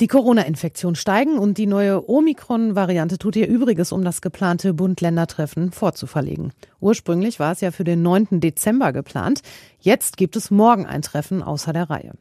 Die Corona-Infektionen steigen und die neue Omikron-Variante tut ihr Übriges, um das geplante Bund-Länder-Treffen vorzuverlegen. Ursprünglich war es ja für den 9. Dezember geplant. Jetzt gibt es morgen ein Treffen außer der Reihe.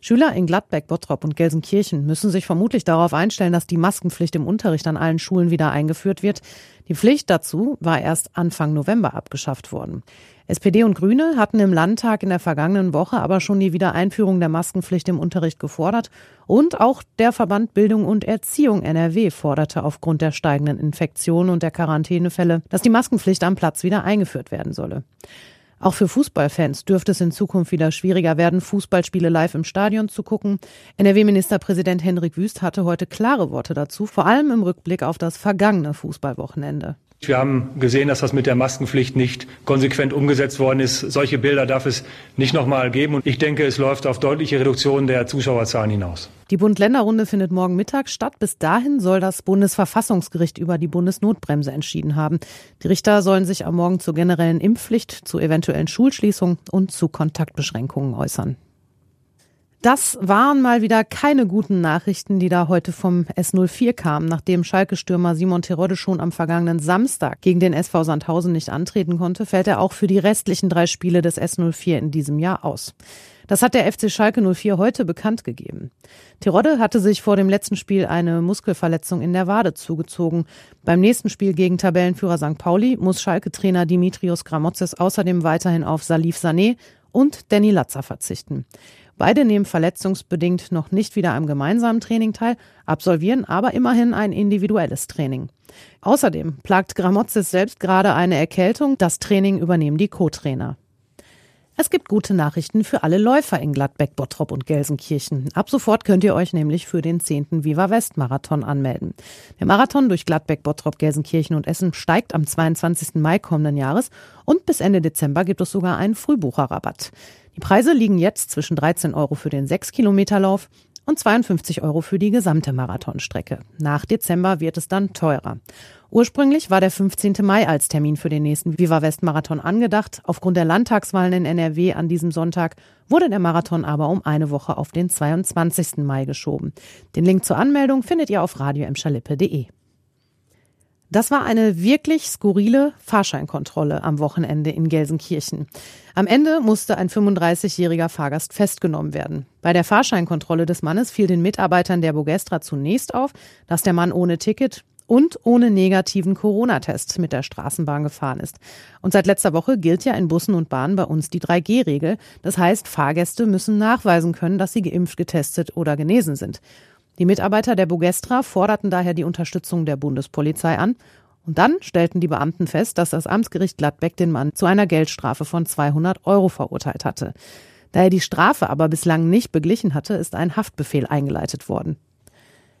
Schüler in Gladbeck, Bottrop und Gelsenkirchen müssen sich vermutlich darauf einstellen, dass die Maskenpflicht im Unterricht an allen Schulen wieder eingeführt wird. Die Pflicht dazu war erst Anfang November abgeschafft worden. SPD und Grüne hatten im Landtag in der vergangenen Woche aber schon die Wiedereinführung der Maskenpflicht im Unterricht gefordert und auch der Verband Bildung und Erziehung NRW forderte aufgrund der steigenden Infektionen und der Quarantänefälle, dass die Maskenpflicht am Platz wieder eingeführt werden solle. Auch für Fußballfans dürfte es in Zukunft wieder schwieriger werden, Fußballspiele live im Stadion zu gucken. NRW-Ministerpräsident Henrik Wüst hatte heute klare Worte dazu, vor allem im Rückblick auf das vergangene Fußballwochenende. Wir haben gesehen, dass das mit der Maskenpflicht nicht konsequent umgesetzt worden ist. Solche Bilder darf es nicht nochmal geben. Und ich denke, es läuft auf deutliche Reduktion der Zuschauerzahlen hinaus. Die Bund-Länder-Runde findet morgen Mittag statt. Bis dahin soll das Bundesverfassungsgericht über die Bundesnotbremse entschieden haben. Die Richter sollen sich am Morgen zur generellen Impfpflicht, zu eventuellen Schulschließungen und zu Kontaktbeschränkungen äußern. Das waren mal wieder keine guten Nachrichten, die da heute vom S04 kamen, nachdem Schalke-Stürmer Simon Terodde schon am vergangenen Samstag gegen den SV Sandhausen nicht antreten konnte, fällt er auch für die restlichen drei Spiele des S04 in diesem Jahr aus. Das hat der FC Schalke 04 heute bekannt gegeben. Terodde hatte sich vor dem letzten Spiel eine Muskelverletzung in der Wade zugezogen. Beim nächsten Spiel gegen Tabellenführer St. Pauli muss Schalke-Trainer Dimitrios Gramotzes außerdem weiterhin auf Salif Sané und Danny Latzer verzichten. Beide nehmen verletzungsbedingt noch nicht wieder am gemeinsamen Training teil, absolvieren aber immerhin ein individuelles Training. Außerdem plagt Gramozis selbst gerade eine Erkältung. Das Training übernehmen die Co-Trainer. Es gibt gute Nachrichten für alle Läufer in Gladbeck, Bottrop und Gelsenkirchen. Ab sofort könnt ihr euch nämlich für den 10. Viva West Marathon anmelden. Der Marathon durch Gladbeck, Bottrop, Gelsenkirchen und Essen steigt am 22. Mai kommenden Jahres und bis Ende Dezember gibt es sogar einen Frühbucherrabatt. Die Preise liegen jetzt zwischen 13 Euro für den 6 Kilometer Lauf und 52 Euro für die gesamte Marathonstrecke. Nach Dezember wird es dann teurer. Ursprünglich war der 15. Mai als Termin für den nächsten Viva West Marathon angedacht. Aufgrund der Landtagswahlen in NRW an diesem Sonntag wurde der Marathon aber um eine Woche auf den 22. Mai geschoben. Den Link zur Anmeldung findet ihr auf radioemschalippe.de. Das war eine wirklich skurrile Fahrscheinkontrolle am Wochenende in Gelsenkirchen. Am Ende musste ein 35-jähriger Fahrgast festgenommen werden. Bei der Fahrscheinkontrolle des Mannes fiel den Mitarbeitern der Bogestra zunächst auf, dass der Mann ohne Ticket und ohne negativen Corona-Test mit der Straßenbahn gefahren ist. Und seit letzter Woche gilt ja in Bussen und Bahnen bei uns die 3G-Regel. Das heißt, Fahrgäste müssen nachweisen können, dass sie geimpft, getestet oder genesen sind. Die Mitarbeiter der Bogestra forderten daher die Unterstützung der Bundespolizei an. Und dann stellten die Beamten fest, dass das Amtsgericht Gladbeck den Mann zu einer Geldstrafe von 200 Euro verurteilt hatte. Da er die Strafe aber bislang nicht beglichen hatte, ist ein Haftbefehl eingeleitet worden.